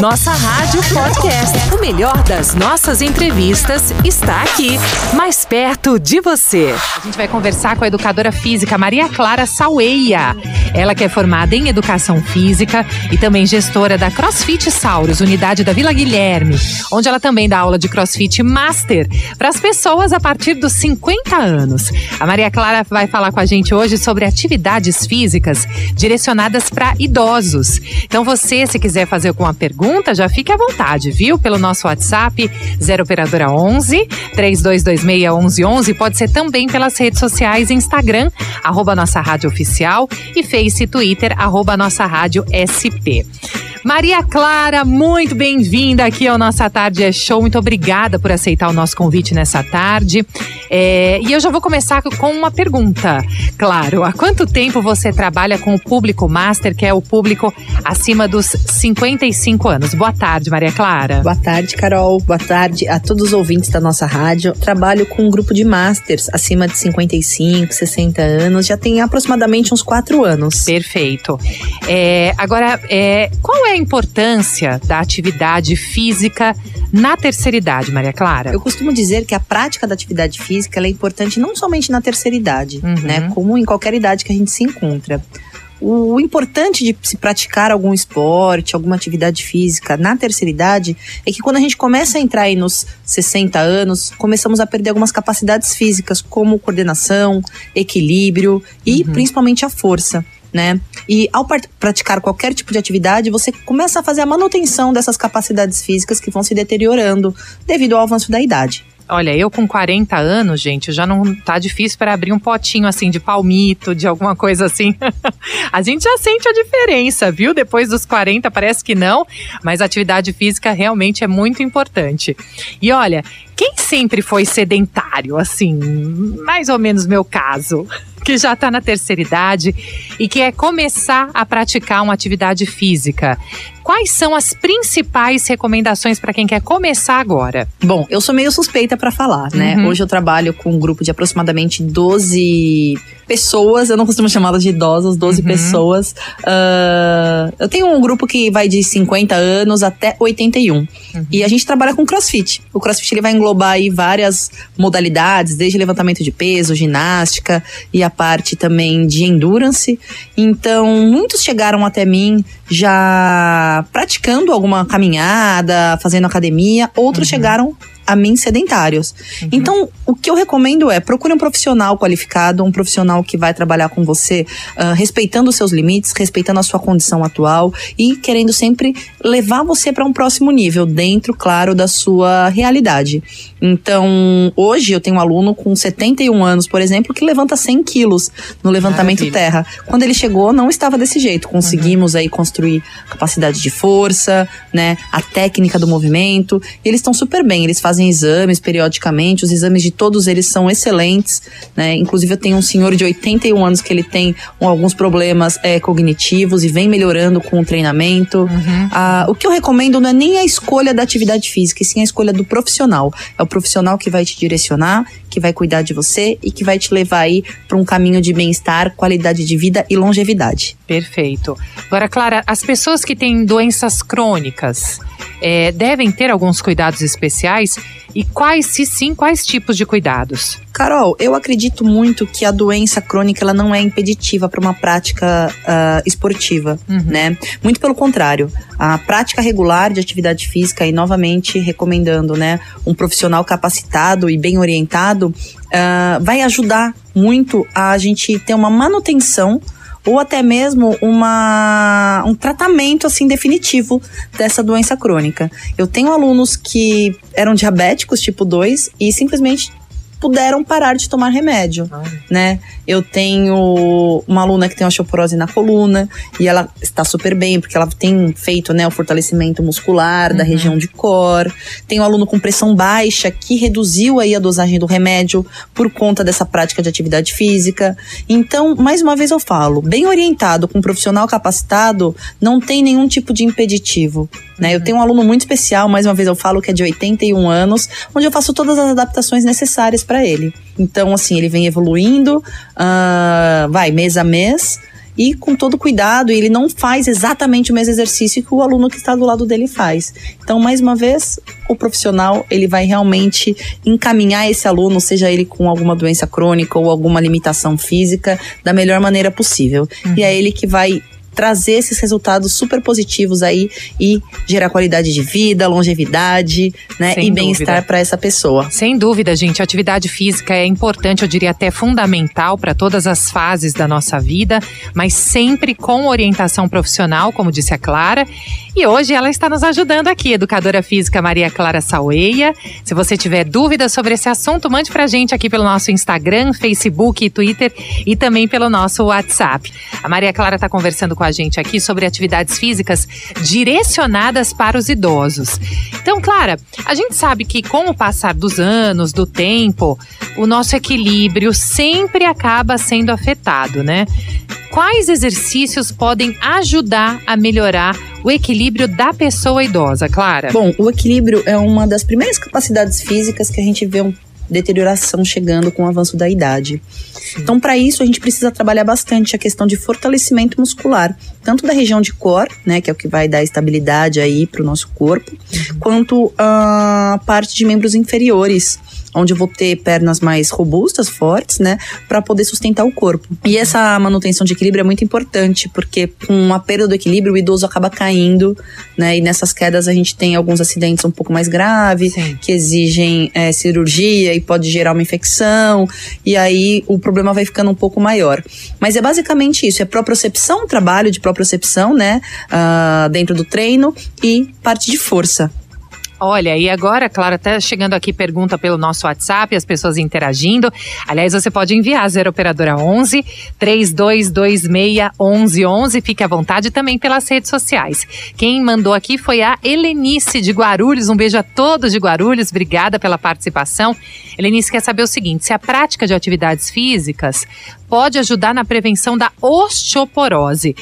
Nossa Rádio Podcast. O melhor das nossas entrevistas está aqui, mais perto de você. A gente vai conversar com a educadora física Maria Clara Saueia. Ela que é formada em educação física e também gestora da CrossFit Sauros, unidade da Vila Guilherme, onde ela também dá aula de CrossFit Master para as pessoas a partir dos 50 anos. A Maria Clara vai falar com a gente hoje sobre atividades físicas direcionadas para idosos. Então você, se quiser fazer alguma pergunta, já fique à vontade, viu? Pelo nosso WhatsApp 0 operadora 11 3226 1111, pode ser também pelas redes sociais Instagram arroba nossa rádio oficial e Face Twitter arroba nossa rádio SP. Maria Clara, muito bem-vinda aqui ao Nossa Tarde é Show. Muito obrigada por aceitar o nosso convite nessa tarde. É, e eu já vou começar com uma pergunta. Claro, há quanto tempo você trabalha com o público master, que é o público acima dos 55 anos? Boa tarde, Maria Clara. Boa tarde, Carol. Boa tarde a todos os ouvintes da nossa rádio. Trabalho com um grupo de masters acima de 55, 60 anos. Já tem aproximadamente uns 4 anos. Perfeito. É, agora, é, qual é a importância da atividade física na terceira idade, Maria Clara? Eu costumo dizer que a prática da atividade física é importante não somente na terceira idade, uhum. né? Como em qualquer idade que a gente se encontra. O importante de se praticar algum esporte, alguma atividade física na terceira idade é que quando a gente começa a entrar aí nos 60 anos, começamos a perder algumas capacidades físicas, como coordenação, equilíbrio e uhum. principalmente a força né? E ao praticar qualquer tipo de atividade, você começa a fazer a manutenção dessas capacidades físicas que vão se deteriorando devido ao avanço da idade. Olha, eu com 40 anos, gente, já não tá difícil para abrir um potinho assim de palmito, de alguma coisa assim. a gente já sente a diferença, viu? Depois dos 40 parece que não, mas a atividade física realmente é muito importante. E olha, quem sempre foi sedentário, assim, mais ou menos meu caso, que já está na terceira idade e quer começar a praticar uma atividade física, quais são as principais recomendações para quem quer começar agora? Bom, eu sou meio suspeita para falar, né? Uhum. Hoje eu trabalho com um grupo de aproximadamente 12 pessoas, eu não costumo chamá-las de idosos, 12 uhum. pessoas. Uh, eu tenho um grupo que vai de 50 anos até 81. Uhum. E a gente trabalha com crossfit. O crossfit ele vai englobar aí várias modalidades, desde levantamento de peso, ginástica e a parte também de endurance. Então, muitos chegaram até mim já praticando alguma caminhada, fazendo academia, outros uhum. chegaram a mim sedentários. Uhum. Então, o que eu recomendo é procure um profissional qualificado, um profissional que vai trabalhar com você, uh, respeitando os seus limites, respeitando a sua condição atual e querendo sempre levar você para um próximo nível, dentro, claro, da sua realidade. Então, hoje eu tenho um aluno com 71 anos, por exemplo, que levanta 100 quilos no levantamento Maravilha. terra. Quando ele chegou, não estava desse jeito. Conseguimos uhum. aí construir capacidade de força, né, a técnica do movimento. E eles estão super bem. Eles fazem exames periodicamente. Os exames de todos eles são excelentes, né. Inclusive eu tenho um senhor de 81 anos que ele tem alguns problemas é, cognitivos e vem melhorando com o treinamento. Uhum. Ah, o que eu recomendo não é nem a escolha da atividade física, e sim a escolha do profissional. É o profissional que vai te direcionar, que vai cuidar de você e que vai te levar aí para um caminho de bem-estar, qualidade de vida e longevidade. Perfeito. Agora, Clara, as pessoas que têm doenças crônicas é, devem ter alguns cuidados especiais e quais, se sim, quais tipos de cuidados? Carol, eu acredito muito que a doença crônica ela não é impeditiva para uma prática uh, esportiva, uhum. né? Muito pelo contrário, a prática regular de atividade física e novamente recomendando, né, um profissional capacitado e bem orientado uh, vai ajudar muito a gente ter uma manutenção ou até mesmo uma, um tratamento assim definitivo dessa doença crônica. Eu tenho alunos que eram diabéticos tipo 2 e simplesmente puderam parar de tomar remédio, ah. né? Eu tenho uma aluna que tem osteoporose na coluna e ela está super bem porque ela tem feito, né, o fortalecimento muscular uhum. da região de core. Tenho um aluno com pressão baixa que reduziu aí a dosagem do remédio por conta dessa prática de atividade física. Então, mais uma vez eu falo, bem orientado com um profissional capacitado, não tem nenhum tipo de impeditivo, né? Eu tenho um aluno muito especial, mais uma vez eu falo que é de 81 anos, onde eu faço todas as adaptações necessárias para ele. Então, assim, ele vem evoluindo, uh, vai mês a mês. e com todo cuidado, ele não faz exatamente o mesmo exercício que o aluno que está do lado dele faz. Então, mais uma vez, o profissional ele vai realmente encaminhar esse aluno, seja ele com alguma doença crônica ou alguma limitação física, da melhor maneira possível. Uhum. E é ele que vai trazer esses resultados super positivos aí e gerar qualidade de vida, longevidade, né? Sem e bem-estar para essa pessoa. Sem dúvida, gente. A atividade física é importante, eu diria até fundamental para todas as fases da nossa vida, mas sempre com orientação profissional, como disse a Clara. E hoje ela está nos ajudando aqui, educadora física Maria Clara Saueia. Se você tiver dúvidas sobre esse assunto, mande para a gente aqui pelo nosso Instagram, Facebook e Twitter e também pelo nosso WhatsApp. A Maria Clara está conversando com a a gente aqui sobre atividades físicas direcionadas para os idosos. Então, Clara, a gente sabe que com o passar dos anos, do tempo, o nosso equilíbrio sempre acaba sendo afetado, né? Quais exercícios podem ajudar a melhorar o equilíbrio da pessoa idosa, Clara? Bom, o equilíbrio é uma das primeiras capacidades físicas que a gente vê um deterioração chegando com o avanço da idade. Então, para isso, a gente precisa trabalhar bastante a questão de fortalecimento muscular, tanto da região de core, né, que é o que vai dar estabilidade aí para o nosso corpo, uhum. quanto a parte de membros inferiores, onde eu vou ter pernas mais robustas, fortes, né, para poder sustentar o corpo. E essa manutenção de equilíbrio é muito importante, porque com a perda do equilíbrio, o idoso acaba caindo, né, e nessas quedas a gente tem alguns acidentes um pouco mais graves, Sim. que exigem é, cirurgia e pode gerar uma infecção, e aí o problema vai ficando um pouco maior. Mas é basicamente isso, é propriocepção, trabalho de propriocepção, né, uh, dentro do treino e parte de força. Olha, e agora, claro, até chegando aqui pergunta pelo nosso WhatsApp, as pessoas interagindo. Aliás, você pode enviar 0 operadora 11 3226 1111. Fique à vontade também pelas redes sociais. Quem mandou aqui foi a Helenice de Guarulhos. Um beijo a todos de Guarulhos. Obrigada pela participação. Helenice quer saber o seguinte: se a prática de atividades físicas pode ajudar na prevenção da osteoporose.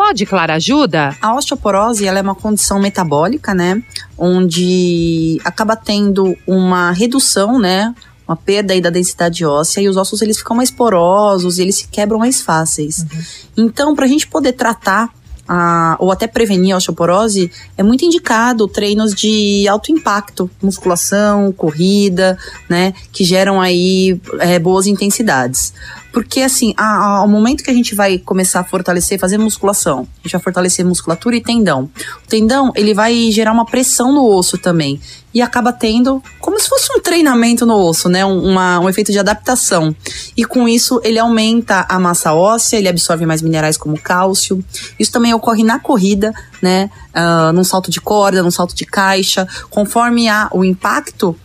Pode, Clara, ajuda? A osteoporose ela é uma condição metabólica, né? Onde acaba tendo uma redução, né? Uma perda aí da densidade óssea e os ossos eles ficam mais porosos e eles se quebram mais fáceis. Uhum. Então, para a gente poder tratar a, ou até prevenir a osteoporose, é muito indicado treinos de alto impacto, musculação, corrida, né, que geram aí é, boas intensidades. Porque, assim, ao momento que a gente vai começar a fortalecer, fazer musculação, a gente vai fortalecer musculatura e tendão. O tendão, ele vai gerar uma pressão no osso também. E acaba tendo como se fosse um treinamento no osso, né? Um, uma, um efeito de adaptação. E com isso, ele aumenta a massa óssea, ele absorve mais minerais como cálcio. Isso também ocorre na corrida, né? Uh, num salto de corda, num salto de caixa. Conforme há o impacto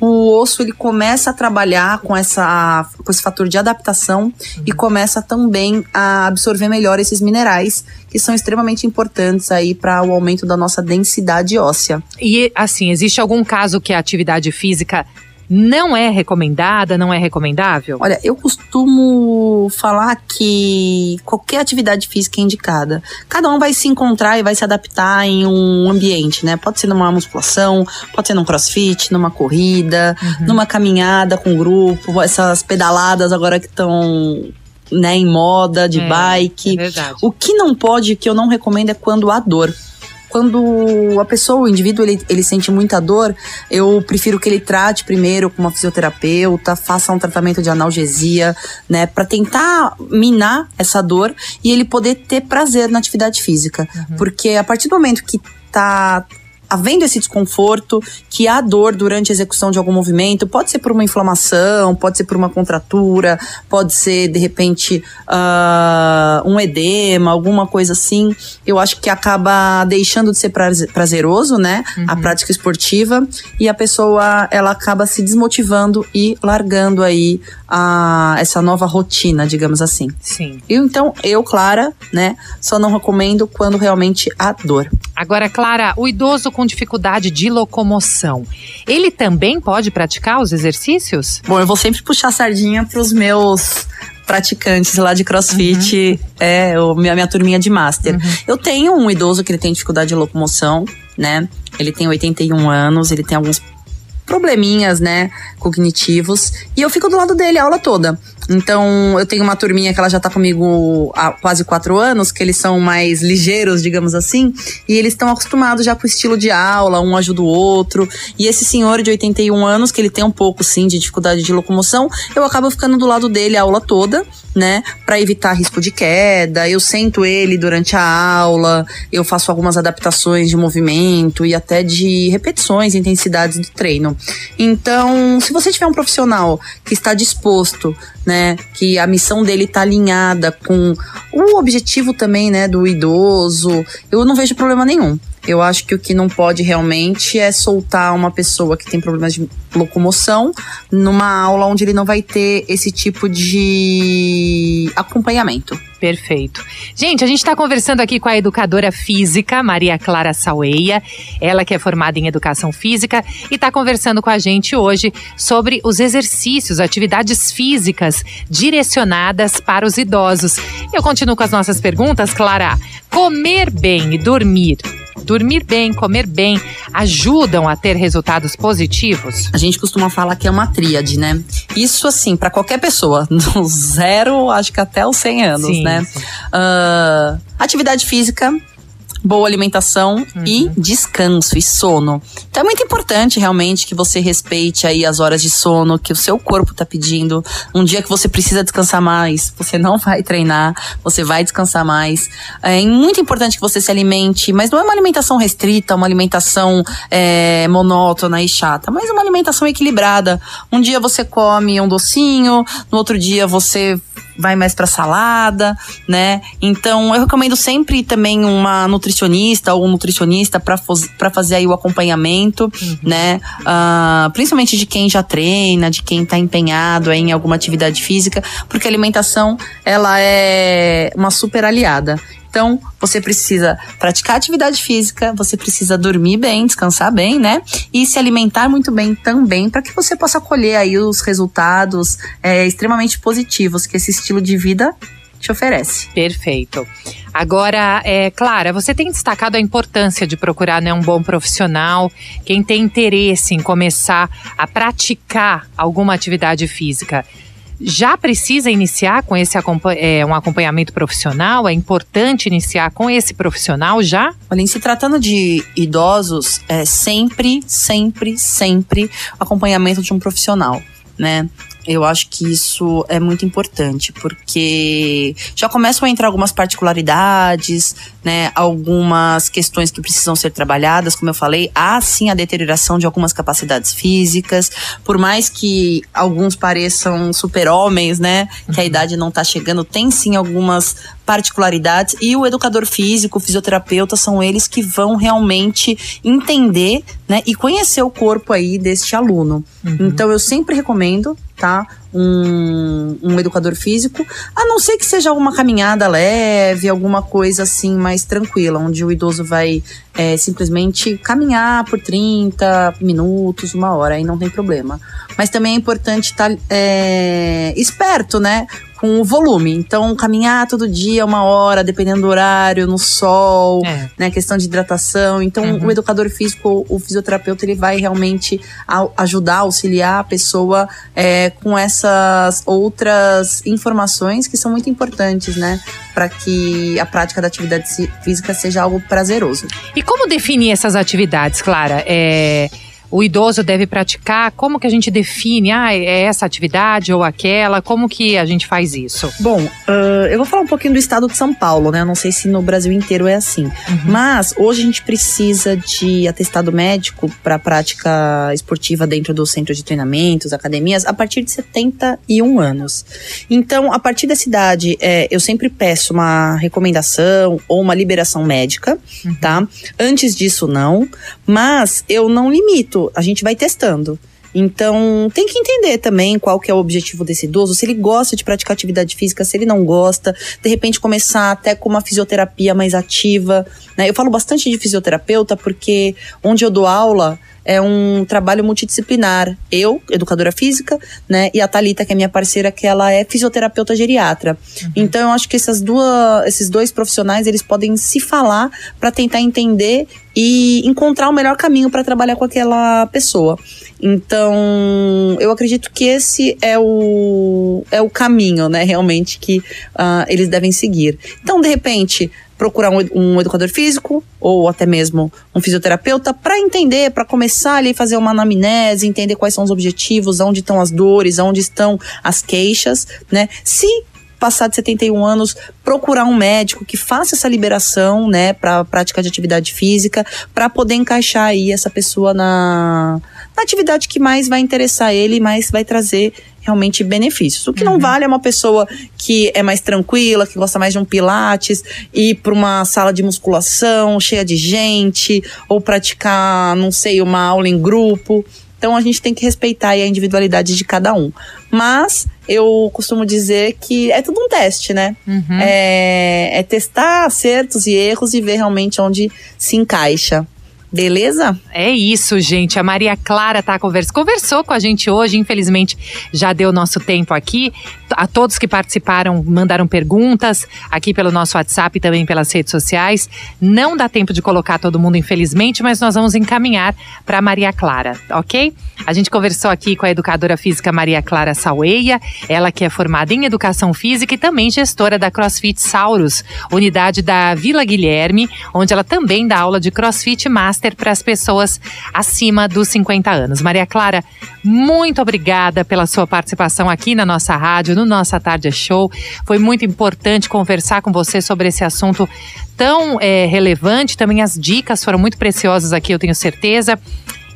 o osso ele começa a trabalhar com, essa, com esse fator de adaptação uhum. e começa também a absorver melhor esses minerais que são extremamente importantes aí para o aumento da nossa densidade óssea. E assim, existe algum caso que a atividade física não é recomendada, não é recomendável? Olha, eu costumo falar que qualquer atividade física é indicada. Cada um vai se encontrar e vai se adaptar em um ambiente, né? Pode ser numa musculação, pode ser num crossfit, numa corrida, uhum. numa caminhada com grupo, essas pedaladas agora que estão né, em moda de é, bike. É. O que não pode, que eu não recomendo, é quando há dor quando a pessoa, o indivíduo, ele, ele sente muita dor, eu prefiro que ele trate primeiro com uma fisioterapeuta, faça um tratamento de analgesia, né, para tentar minar essa dor e ele poder ter prazer na atividade física. Uhum. Porque a partir do momento que tá havendo esse desconforto, que há dor durante a execução de algum movimento, pode ser por uma inflamação, pode ser por uma contratura, pode ser de repente uh, um edema, alguma coisa assim. Eu acho que acaba deixando de ser prazeroso, né? Uhum. A prática esportiva e a pessoa ela acaba se desmotivando e largando aí a, essa nova rotina, digamos assim. Sim. E então eu, Clara, né? Só não recomendo quando realmente há dor. Agora, Clara, o idoso com dificuldade de locomoção, ele também pode praticar os exercícios? Bom, eu vou sempre puxar a sardinha para os meus praticantes lá de crossfit, uhum. é, minha, minha turminha de master. Uhum. Eu tenho um idoso que ele tem dificuldade de locomoção, né? Ele tem 81 anos, ele tem alguns probleminhas, né, cognitivos, e eu fico do lado dele a aula toda. Então, eu tenho uma turminha que ela já tá comigo há quase quatro anos, que eles são mais ligeiros, digamos assim, e eles estão acostumados já com o estilo de aula, um ajuda o outro. E esse senhor de 81 anos, que ele tem um pouco, sim, de dificuldade de locomoção, eu acabo ficando do lado dele a aula toda, né, para evitar risco de queda. Eu sento ele durante a aula, eu faço algumas adaptações de movimento e até de repetições, intensidades do treino. Então, se você tiver um profissional que está disposto né? Que a missão dele está alinhada com o objetivo também, né, do idoso. Eu não vejo problema nenhum. Eu acho que o que não pode realmente é soltar uma pessoa que tem problemas de locomoção numa aula onde ele não vai ter esse tipo de acompanhamento. Perfeito. Gente, a gente está conversando aqui com a educadora física, Maria Clara Saueia, ela que é formada em educação física e está conversando com a gente hoje sobre os exercícios, atividades físicas direcionadas para os idosos. Eu continuo com as nossas perguntas, Clara. Comer bem e dormir dormir bem, comer bem, ajudam a ter resultados positivos? A gente costuma falar que é uma tríade, né? Isso, assim, para qualquer pessoa, do zero, acho que até os 100 anos, sim, né? Sim. Uh, atividade física, boa alimentação uhum. e descanso e sono. Então é muito importante realmente que você respeite aí as horas de sono que o seu corpo tá pedindo. Um dia que você precisa descansar mais, você não vai treinar, você vai descansar mais. É muito importante que você se alimente, mas não é uma alimentação restrita, uma alimentação é, monótona e chata, mas uma alimentação equilibrada. Um dia você come um docinho, no outro dia você vai mais para salada, né? Então eu recomendo sempre também uma nutricionista ou um nutricionista para fazer aí o acompanhamento, uhum. né? Uh, principalmente de quem já treina, de quem está empenhado em alguma atividade física, porque a alimentação ela é uma super aliada. Então, você precisa praticar atividade física, você precisa dormir bem, descansar bem, né? E se alimentar muito bem também, para que você possa colher aí os resultados é, extremamente positivos que esse estilo de vida te oferece. Perfeito. Agora, é, Clara, você tem destacado a importância de procurar né, um bom profissional, quem tem interesse em começar a praticar alguma atividade física já precisa iniciar com esse é, um acompanhamento profissional? É importante iniciar com esse profissional já? Olha, em se tratando de idosos, é sempre, sempre, sempre acompanhamento de um profissional, né? Eu acho que isso é muito importante, porque já começam a entrar algumas particularidades, né? Algumas questões que precisam ser trabalhadas, como eu falei, há sim a deterioração de algumas capacidades físicas, por mais que alguns pareçam super-homens, né? Que a uhum. idade não está chegando, tem sim algumas particularidades e o educador físico, o fisioterapeuta são eles que vão realmente entender, né, e conhecer o corpo aí deste aluno. Uhum. Então eu sempre recomendo, tá? Um, um educador físico, a não ser que seja alguma caminhada leve, alguma coisa assim mais tranquila, onde o idoso vai é, simplesmente caminhar por 30 minutos, uma hora, aí não tem problema. Mas também é importante estar tá, é, esperto, né? Com o volume. Então, caminhar todo dia, uma hora, dependendo do horário, no sol, é. né? Questão de hidratação. Então, uhum. o educador físico, o fisioterapeuta, ele vai realmente ajudar, auxiliar a pessoa é, com essas outras informações que são muito importantes, né? Para que a prática da atividade física seja algo prazeroso. E como definir essas atividades, Clara? É o idoso deve praticar? Como que a gente define? Ah, é essa atividade ou aquela? Como que a gente faz isso? Bom, uh, eu vou falar um pouquinho do estado de São Paulo, né? Eu não sei se no Brasil inteiro é assim. Uhum. Mas hoje a gente precisa de atestado médico para prática esportiva dentro do centro de treinamentos, academias, a partir de 71 anos. Então, a partir dessa idade, é, eu sempre peço uma recomendação ou uma liberação médica, uhum. tá? Antes disso, não. Mas eu não limito a gente vai testando. Então, tem que entender também qual que é o objetivo desse idoso, se ele gosta de praticar atividade física, se ele não gosta, de repente começar até com uma fisioterapia mais ativa, né? Eu falo bastante de fisioterapeuta porque onde eu dou aula, é um trabalho multidisciplinar. Eu, educadora física, né, e a Talita, que é minha parceira, que ela é fisioterapeuta geriatra. Uhum. Então eu acho que essas duas, esses dois profissionais, eles podem se falar para tentar entender e encontrar o melhor caminho para trabalhar com aquela pessoa. Então, eu acredito que esse é o, é o caminho, né, realmente, que uh, eles devem seguir. Então, de repente, procurar um, um, educador físico ou até mesmo um fisioterapeuta para entender, para começar ali fazer uma anamnese, entender quais são os objetivos, onde estão as dores, onde estão as queixas, né? Se passar de 71 anos, procurar um médico que faça essa liberação, né, para prática de atividade física, para poder encaixar aí essa pessoa na, na atividade que mais vai interessar ele, mais vai trazer realmente benefícios. O que uhum. não vale é uma pessoa que é mais tranquila, que gosta mais de um pilates, ir para uma sala de musculação cheia de gente, ou praticar, não sei, uma aula em grupo. Então a gente tem que respeitar a individualidade de cada um. Mas eu costumo dizer que é tudo um teste, né? Uhum. É, é testar acertos e erros e ver realmente onde se encaixa. Beleza? É isso, gente. A Maria Clara tá conversando, conversou com a gente hoje. Infelizmente, já deu nosso tempo aqui. A todos que participaram, mandaram perguntas aqui pelo nosso WhatsApp e também pelas redes sociais. Não dá tempo de colocar todo mundo, infelizmente, mas nós vamos encaminhar para Maria Clara, ok? A gente conversou aqui com a educadora física Maria Clara Saueia, ela que é formada em educação física e também gestora da CrossFit Saurus, unidade da Vila Guilherme, onde ela também dá aula de CrossFit Master Master para as pessoas acima dos 50 anos. Maria Clara, muito obrigada pela sua participação aqui na nossa rádio, no Nossa Tarde Show. Foi muito importante conversar com você sobre esse assunto tão é, relevante. Também as dicas foram muito preciosas aqui, eu tenho certeza.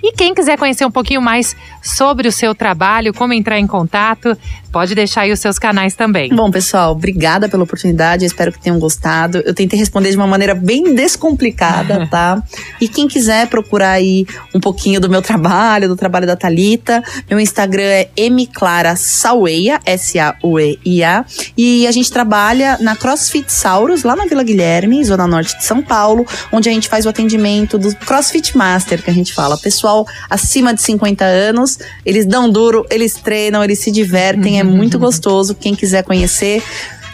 E quem quiser conhecer um pouquinho mais sobre o seu trabalho, como entrar em contato, pode deixar aí os seus canais também. Bom, pessoal, obrigada pela oportunidade. espero que tenham gostado. Eu tentei responder de uma maneira bem descomplicada, tá? E quem quiser procurar aí um pouquinho do meu trabalho, do trabalho da Talita, meu Instagram é mclarasaueia, S-A-U-E-I-A. E a gente trabalha na CrossFit Sauros, lá na Vila Guilherme, zona norte de São Paulo, onde a gente faz o atendimento do CrossFit Master, que a gente fala. Pessoal pessoal acima de 50 anos. Eles dão duro, eles treinam, eles se divertem, é muito uhum. gostoso. Quem quiser conhecer,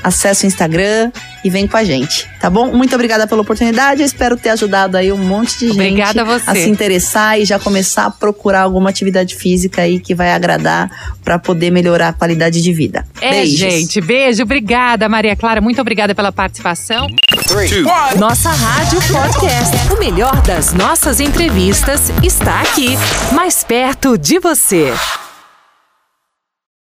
acesse o Instagram e vem com a gente, tá bom? Muito obrigada pela oportunidade. Eu espero ter ajudado aí um monte de obrigada gente a, a, se interessar e já começar a procurar alguma atividade física aí que vai agradar para poder melhorar a qualidade de vida. É, Beijos. gente, beijo, obrigada, Maria Clara, muito obrigada pela participação. Three, Nossa Rádio Podcast. O melhor das nossas entrevistas está aqui, mais perto de você.